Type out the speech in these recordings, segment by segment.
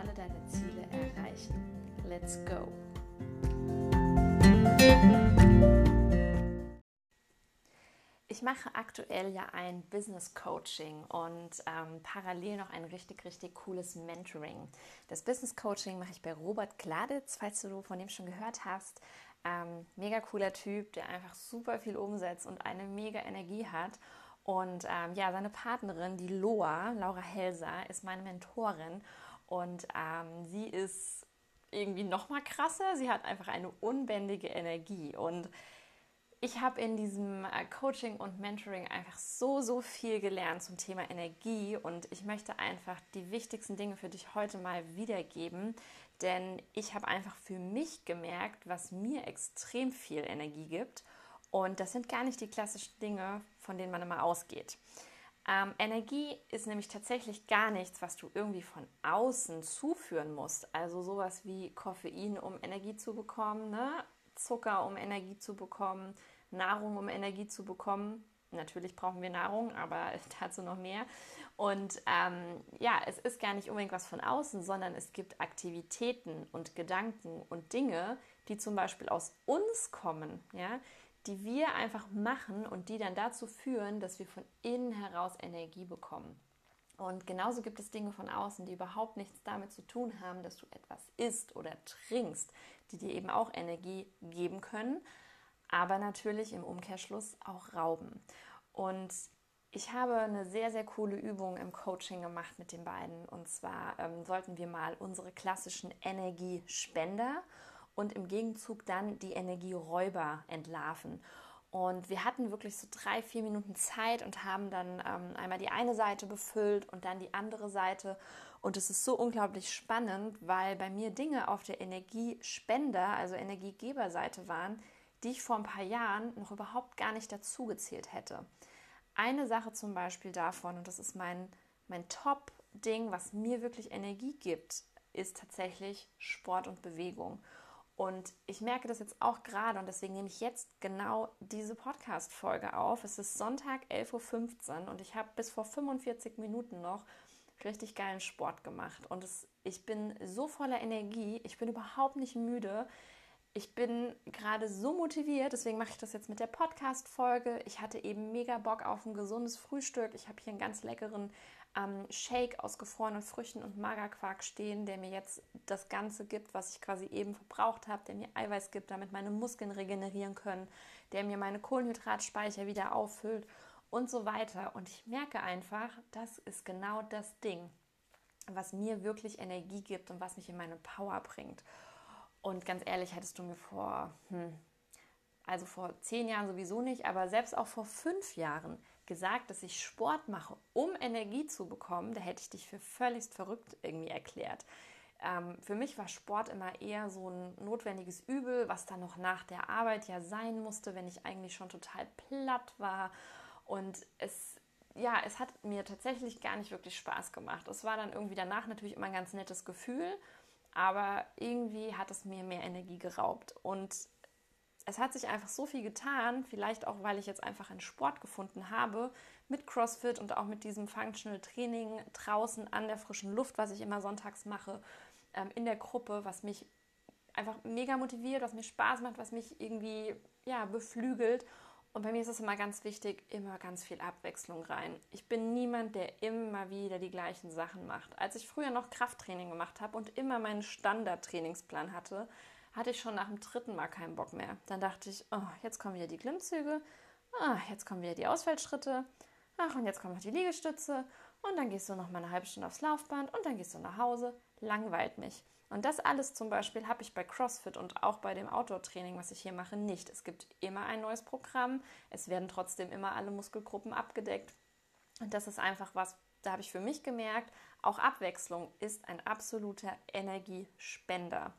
alle deine Ziele erreichen. Let's go! Ich mache aktuell ja ein Business Coaching und ähm, parallel noch ein richtig, richtig cooles Mentoring. Das Business Coaching mache ich bei Robert Kladitz, falls du von dem schon gehört hast. Ähm, mega cooler Typ, der einfach super viel umsetzt und eine mega Energie hat. Und ähm, ja, seine Partnerin, die Loa, Laura Helser, ist meine Mentorin und ähm, sie ist irgendwie noch mal krasser. Sie hat einfach eine unbändige Energie und ich habe in diesem äh, Coaching und Mentoring einfach so, so viel gelernt zum Thema Energie und ich möchte einfach die wichtigsten Dinge für dich heute mal wiedergeben, denn ich habe einfach für mich gemerkt, was mir extrem viel Energie gibt und das sind gar nicht die klassischen Dinge, von denen man immer ausgeht. Ähm, Energie ist nämlich tatsächlich gar nichts, was du irgendwie von außen zuführen musst. Also sowas wie Koffein, um Energie zu bekommen, ne? Zucker, um Energie zu bekommen, Nahrung, um Energie zu bekommen. Natürlich brauchen wir Nahrung, aber dazu noch mehr. Und ähm, ja, es ist gar nicht unbedingt was von außen, sondern es gibt Aktivitäten und Gedanken und Dinge, die zum Beispiel aus uns kommen, ja, die wir einfach machen und die dann dazu führen, dass wir von innen heraus Energie bekommen. Und genauso gibt es Dinge von außen, die überhaupt nichts damit zu tun haben, dass du etwas isst oder trinkst, die dir eben auch Energie geben können, aber natürlich im Umkehrschluss auch rauben. Und ich habe eine sehr, sehr coole Übung im Coaching gemacht mit den beiden. Und zwar ähm, sollten wir mal unsere klassischen Energiespender und im Gegenzug dann die Energieräuber entlarven. Und wir hatten wirklich so drei, vier Minuten Zeit und haben dann ähm, einmal die eine Seite befüllt und dann die andere Seite. Und es ist so unglaublich spannend, weil bei mir Dinge auf der Energiespender, also Energiegeberseite waren, die ich vor ein paar Jahren noch überhaupt gar nicht dazu gezählt hätte. Eine Sache zum Beispiel davon, und das ist mein, mein Top-Ding, was mir wirklich Energie gibt, ist tatsächlich Sport und Bewegung. Und ich merke das jetzt auch gerade und deswegen nehme ich jetzt genau diese Podcast-Folge auf. Es ist Sonntag 11.15 Uhr und ich habe bis vor 45 Minuten noch richtig geilen Sport gemacht. Und es, ich bin so voller Energie, ich bin überhaupt nicht müde. Ich bin gerade so motiviert, deswegen mache ich das jetzt mit der Podcast-Folge. Ich hatte eben mega Bock auf ein gesundes Frühstück. Ich habe hier einen ganz leckeren ähm, Shake aus gefrorenen Früchten und Magerquark stehen, der mir jetzt das Ganze gibt, was ich quasi eben verbraucht habe, der mir Eiweiß gibt, damit meine Muskeln regenerieren können, der mir meine Kohlenhydratspeicher wieder auffüllt und so weiter. Und ich merke einfach, das ist genau das Ding, was mir wirklich Energie gibt und was mich in meine Power bringt. Und ganz ehrlich, hättest du mir vor, hm, also vor zehn Jahren sowieso nicht, aber selbst auch vor fünf Jahren gesagt, dass ich Sport mache, um Energie zu bekommen, da hätte ich dich für völlig verrückt irgendwie erklärt. Ähm, für mich war Sport immer eher so ein notwendiges Übel, was dann noch nach der Arbeit ja sein musste, wenn ich eigentlich schon total platt war. Und es, ja, es hat mir tatsächlich gar nicht wirklich Spaß gemacht. Es war dann irgendwie danach natürlich immer ein ganz nettes Gefühl, aber irgendwie hat es mir mehr Energie geraubt. Und es hat sich einfach so viel getan, vielleicht auch, weil ich jetzt einfach einen Sport gefunden habe mit CrossFit und auch mit diesem Functional Training draußen an der frischen Luft, was ich immer sonntags mache, ähm, in der Gruppe, was mich einfach mega motiviert, was mir Spaß macht, was mich irgendwie ja, beflügelt. Und bei mir ist es immer ganz wichtig, immer ganz viel Abwechslung rein. Ich bin niemand, der immer wieder die gleichen Sachen macht. Als ich früher noch Krafttraining gemacht habe und immer meinen Standardtrainingsplan hatte, hatte ich schon nach dem dritten Mal keinen Bock mehr. Dann dachte ich, oh, jetzt kommen wieder die Klimmzüge, oh, jetzt kommen wieder die Ausfallschritte, ach, und jetzt kommt noch die Liegestütze und dann gehst du noch mal eine halbe Stunde aufs Laufband und dann gehst du nach Hause. Langweilt mich. Und das alles zum Beispiel habe ich bei CrossFit und auch bei dem Outdoor-Training, was ich hier mache, nicht. Es gibt immer ein neues Programm. Es werden trotzdem immer alle Muskelgruppen abgedeckt. Und das ist einfach was, da habe ich für mich gemerkt, auch Abwechslung ist ein absoluter Energiespender.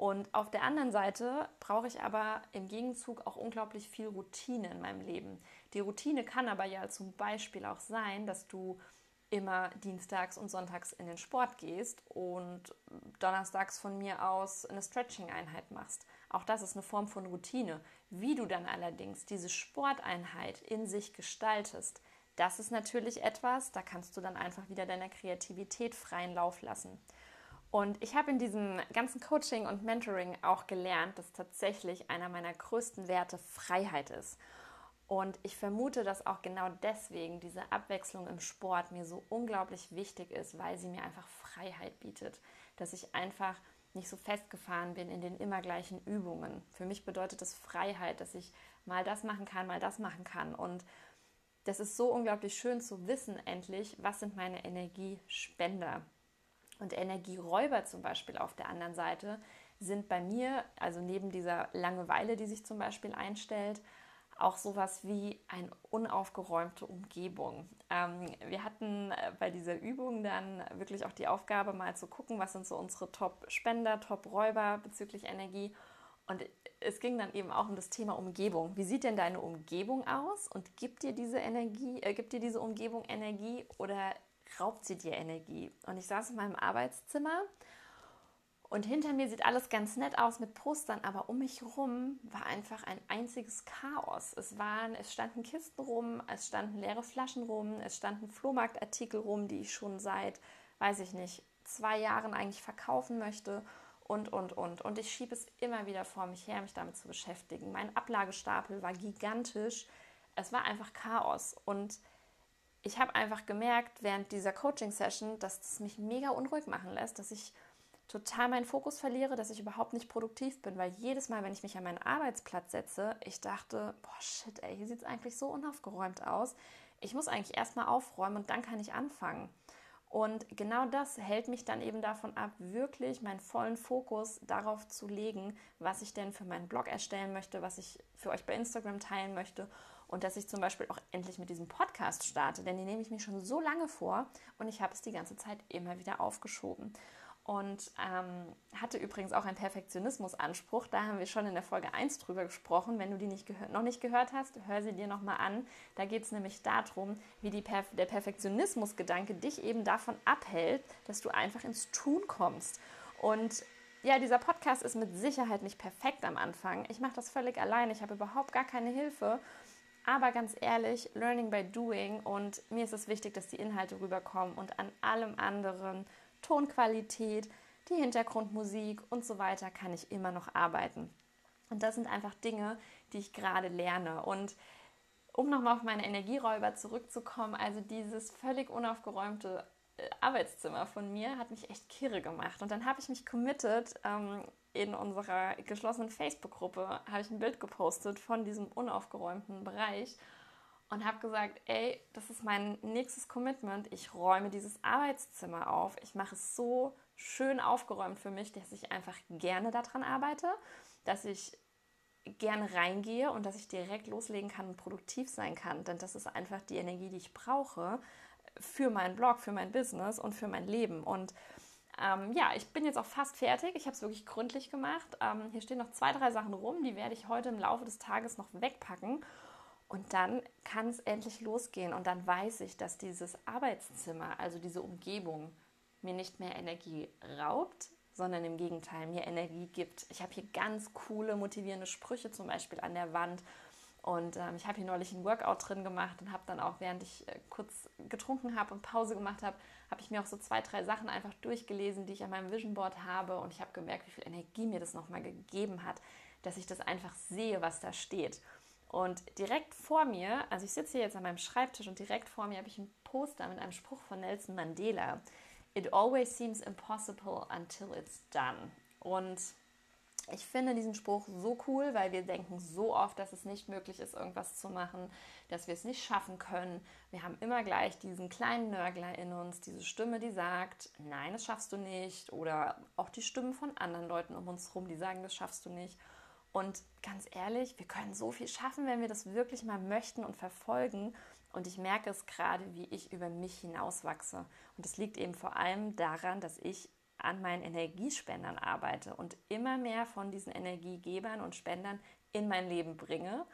Und auf der anderen Seite brauche ich aber im Gegenzug auch unglaublich viel Routine in meinem Leben. Die Routine kann aber ja zum Beispiel auch sein, dass du immer dienstags und sonntags in den Sport gehst und donnerstags von mir aus eine Stretching-Einheit machst. Auch das ist eine Form von Routine. Wie du dann allerdings diese Sporteinheit in sich gestaltest, das ist natürlich etwas, da kannst du dann einfach wieder deiner Kreativität freien Lauf lassen. Und ich habe in diesem ganzen Coaching und Mentoring auch gelernt, dass tatsächlich einer meiner größten Werte Freiheit ist. Und ich vermute, dass auch genau deswegen diese Abwechslung im Sport mir so unglaublich wichtig ist, weil sie mir einfach Freiheit bietet. Dass ich einfach nicht so festgefahren bin in den immer gleichen Übungen. Für mich bedeutet das Freiheit, dass ich mal das machen kann, mal das machen kann. Und das ist so unglaublich schön zu wissen, endlich, was sind meine Energiespender. Und Energieräuber zum Beispiel auf der anderen Seite sind bei mir, also neben dieser Langeweile, die sich zum Beispiel einstellt, auch sowas wie eine unaufgeräumte Umgebung. Ähm, wir hatten äh, bei dieser Übung dann wirklich auch die Aufgabe, mal zu gucken, was sind so unsere Top-Spender, Top-Räuber bezüglich Energie. Und es ging dann eben auch um das Thema Umgebung. Wie sieht denn deine Umgebung aus und gibt dir diese Energie, äh, gibt dir diese Umgebung Energie oder raubt sie dir Energie? Und ich saß in meinem Arbeitszimmer und hinter mir sieht alles ganz nett aus mit Postern, aber um mich herum war einfach ein einziges Chaos. Es waren, es standen Kisten rum, es standen leere Flaschen rum, es standen Flohmarktartikel rum, die ich schon seit, weiß ich nicht, zwei Jahren eigentlich verkaufen möchte und, und, und. Und ich schiebe es immer wieder vor mich her, mich damit zu beschäftigen. Mein Ablagestapel war gigantisch. Es war einfach Chaos. Und ich habe einfach gemerkt während dieser Coaching-Session, dass es mich mega unruhig machen lässt, dass ich total meinen Fokus verliere, dass ich überhaupt nicht produktiv bin, weil jedes Mal, wenn ich mich an meinen Arbeitsplatz setze, ich dachte, boah, shit, ey, hier sieht es eigentlich so unaufgeräumt aus. Ich muss eigentlich erstmal aufräumen und dann kann ich anfangen. Und genau das hält mich dann eben davon ab, wirklich meinen vollen Fokus darauf zu legen, was ich denn für meinen Blog erstellen möchte, was ich für euch bei Instagram teilen möchte und dass ich zum Beispiel auch endlich mit diesem Podcast starte, denn den nehme ich mir schon so lange vor und ich habe es die ganze Zeit immer wieder aufgeschoben und ähm, hatte übrigens auch einen Perfektionismusanspruch. Da haben wir schon in der Folge 1 drüber gesprochen. Wenn du die nicht noch nicht gehört hast, hör sie dir nochmal an. Da geht es nämlich darum, wie Perf der Perfektionismusgedanke dich eben davon abhält, dass du einfach ins Tun kommst. Und ja, dieser Podcast ist mit Sicherheit nicht perfekt am Anfang. Ich mache das völlig allein. Ich habe überhaupt gar keine Hilfe. Aber ganz ehrlich, Learning by Doing und mir ist es wichtig, dass die Inhalte rüberkommen und an allem anderen Tonqualität, die Hintergrundmusik und so weiter kann ich immer noch arbeiten. Und das sind einfach Dinge, die ich gerade lerne. Und um nochmal auf meine Energieräuber zurückzukommen, also dieses völlig unaufgeräumte Arbeitszimmer von mir hat mich echt kirre gemacht. Und dann habe ich mich committed, ähm, in unserer geschlossenen Facebook-Gruppe habe ich ein Bild gepostet von diesem unaufgeräumten Bereich und habe gesagt, ey, das ist mein nächstes Commitment. Ich räume dieses Arbeitszimmer auf. Ich mache es so schön aufgeräumt für mich, dass ich einfach gerne daran arbeite, dass ich gerne reingehe und dass ich direkt loslegen kann und produktiv sein kann. Denn das ist einfach die Energie, die ich brauche für meinen Blog, für mein Business und für mein Leben. Und ähm, ja, ich bin jetzt auch fast fertig. Ich habe es wirklich gründlich gemacht. Ähm, hier stehen noch zwei, drei Sachen rum. Die werde ich heute im Laufe des Tages noch wegpacken. Und dann kann es endlich losgehen und dann weiß ich, dass dieses Arbeitszimmer, also diese Umgebung, mir nicht mehr Energie raubt, sondern im Gegenteil mir Energie gibt. Ich habe hier ganz coole, motivierende Sprüche zum Beispiel an der Wand. Und ähm, ich habe hier neulich ein Workout drin gemacht und habe dann auch, während ich äh, kurz getrunken habe und Pause gemacht habe, habe ich mir auch so zwei, drei Sachen einfach durchgelesen, die ich an meinem Vision Board habe. Und ich habe gemerkt, wie viel Energie mir das nochmal gegeben hat, dass ich das einfach sehe, was da steht. Und direkt vor mir, also ich sitze hier jetzt an meinem Schreibtisch und direkt vor mir habe ich ein Poster mit einem Spruch von Nelson Mandela. It always seems impossible until it's done. Und ich finde diesen Spruch so cool, weil wir denken so oft, dass es nicht möglich ist, irgendwas zu machen, dass wir es nicht schaffen können. Wir haben immer gleich diesen kleinen Nörgler in uns, diese Stimme, die sagt, nein, das schaffst du nicht. Oder auch die Stimmen von anderen Leuten um uns herum, die sagen, das schaffst du nicht. Und ganz ehrlich, wir können so viel schaffen, wenn wir das wirklich mal möchten und verfolgen. Und ich merke es gerade, wie ich über mich hinauswachse. Und es liegt eben vor allem daran, dass ich an meinen Energiespendern arbeite und immer mehr von diesen Energiegebern und Spendern in mein Leben bringe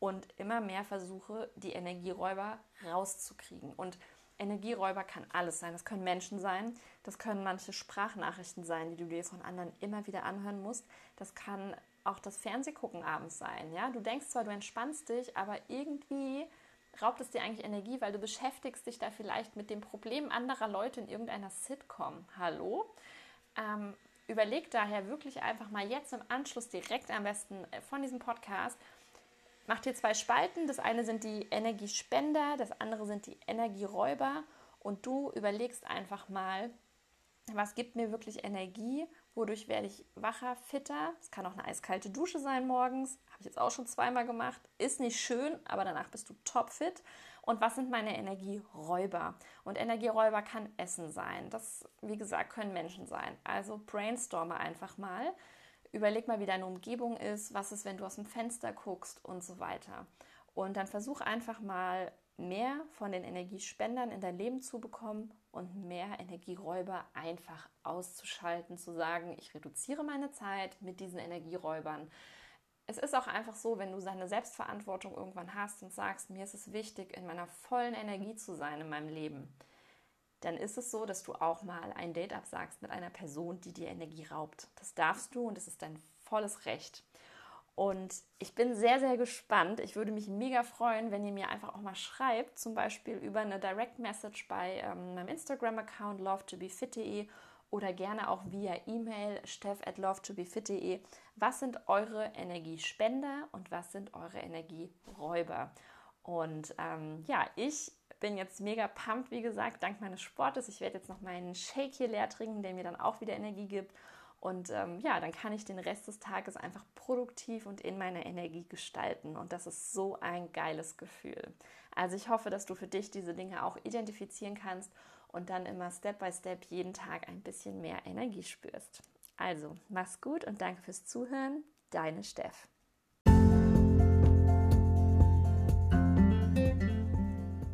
und immer mehr versuche, die Energieräuber rauszukriegen. Und Energieräuber kann alles sein. Das können Menschen sein, das können manche Sprachnachrichten sein, die du dir von anderen immer wieder anhören musst. Das kann auch das Fernsehgucken abends sein. Ja? Du denkst zwar, du entspannst dich, aber irgendwie raubt es dir eigentlich Energie, weil du beschäftigst dich da vielleicht mit dem Problem anderer Leute in irgendeiner Sitcom. Hallo? Ähm, überleg daher wirklich einfach mal jetzt im Anschluss direkt am besten äh, von diesem Podcast, mach dir zwei Spalten. Das eine sind die Energiespender, das andere sind die Energieräuber. Und du überlegst einfach mal, was gibt mir wirklich Energie, wodurch werde ich wacher, fitter. Es kann auch eine eiskalte Dusche sein morgens, habe ich jetzt auch schon zweimal gemacht. Ist nicht schön, aber danach bist du topfit. Und was sind meine Energieräuber? Und Energieräuber kann Essen sein. Das, wie gesagt, können Menschen sein. Also brainstorme einfach mal. Überleg mal, wie deine Umgebung ist. Was ist, wenn du aus dem Fenster guckst und so weiter. Und dann versuch einfach mal mehr von den Energiespendern in dein Leben zu bekommen und mehr Energieräuber einfach auszuschalten, zu sagen, ich reduziere meine Zeit mit diesen Energieräubern. Es ist auch einfach so, wenn du seine Selbstverantwortung irgendwann hast und sagst, mir ist es wichtig, in meiner vollen Energie zu sein in meinem Leben, dann ist es so, dass du auch mal ein Date absagst mit einer Person, die dir Energie raubt. Das darfst du und es ist dein volles Recht. Und ich bin sehr, sehr gespannt. Ich würde mich mega freuen, wenn ihr mir einfach auch mal schreibt, zum Beispiel über eine Direct Message bei ähm, meinem Instagram-Account lovetobefit.de oder gerne auch via E-Mail steff at lovetobefit.de. Was sind eure Energiespender und was sind eure Energieräuber? Und ähm, ja, ich bin jetzt mega pumped, wie gesagt, dank meines Sportes. Ich werde jetzt noch meinen Shake hier leer trinken, der mir dann auch wieder Energie gibt. Und ähm, ja, dann kann ich den Rest des Tages einfach produktiv und in meiner Energie gestalten. Und das ist so ein geiles Gefühl. Also ich hoffe, dass du für dich diese Dinge auch identifizieren kannst und dann immer Step by Step jeden Tag ein bisschen mehr Energie spürst. Also, mach's gut und danke fürs Zuhören. Deine Steff.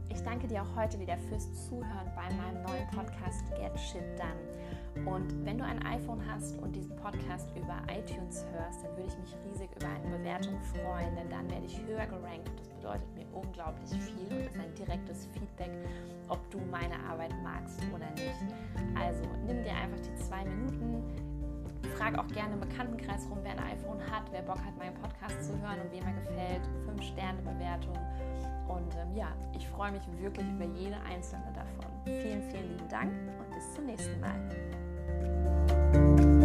Ich danke dir auch heute wieder fürs Zuhören bei meinem neuen Podcast Get Shit Done. Und wenn du ein iPhone hast und diesen Podcast über iTunes hörst, dann würde ich mich riesig über eine Bewertung freuen, denn dann werde ich höher gerankt. Das bedeutet mir unglaublich viel und ist ein direktes Feedback, ob du meine Arbeit magst oder nicht. Also nimm dir einfach die zwei Minuten, frag auch gerne im Bekanntenkreis rum, wer ein iPhone hat, wer Bock hat, meinen Podcast zu hören und wem er gefällt. Fünf Sterne Bewertung. Und ähm, ja, ich freue mich wirklich über jede einzelne davon. Vielen, vielen lieben Dank und bis zum nächsten Mal. Música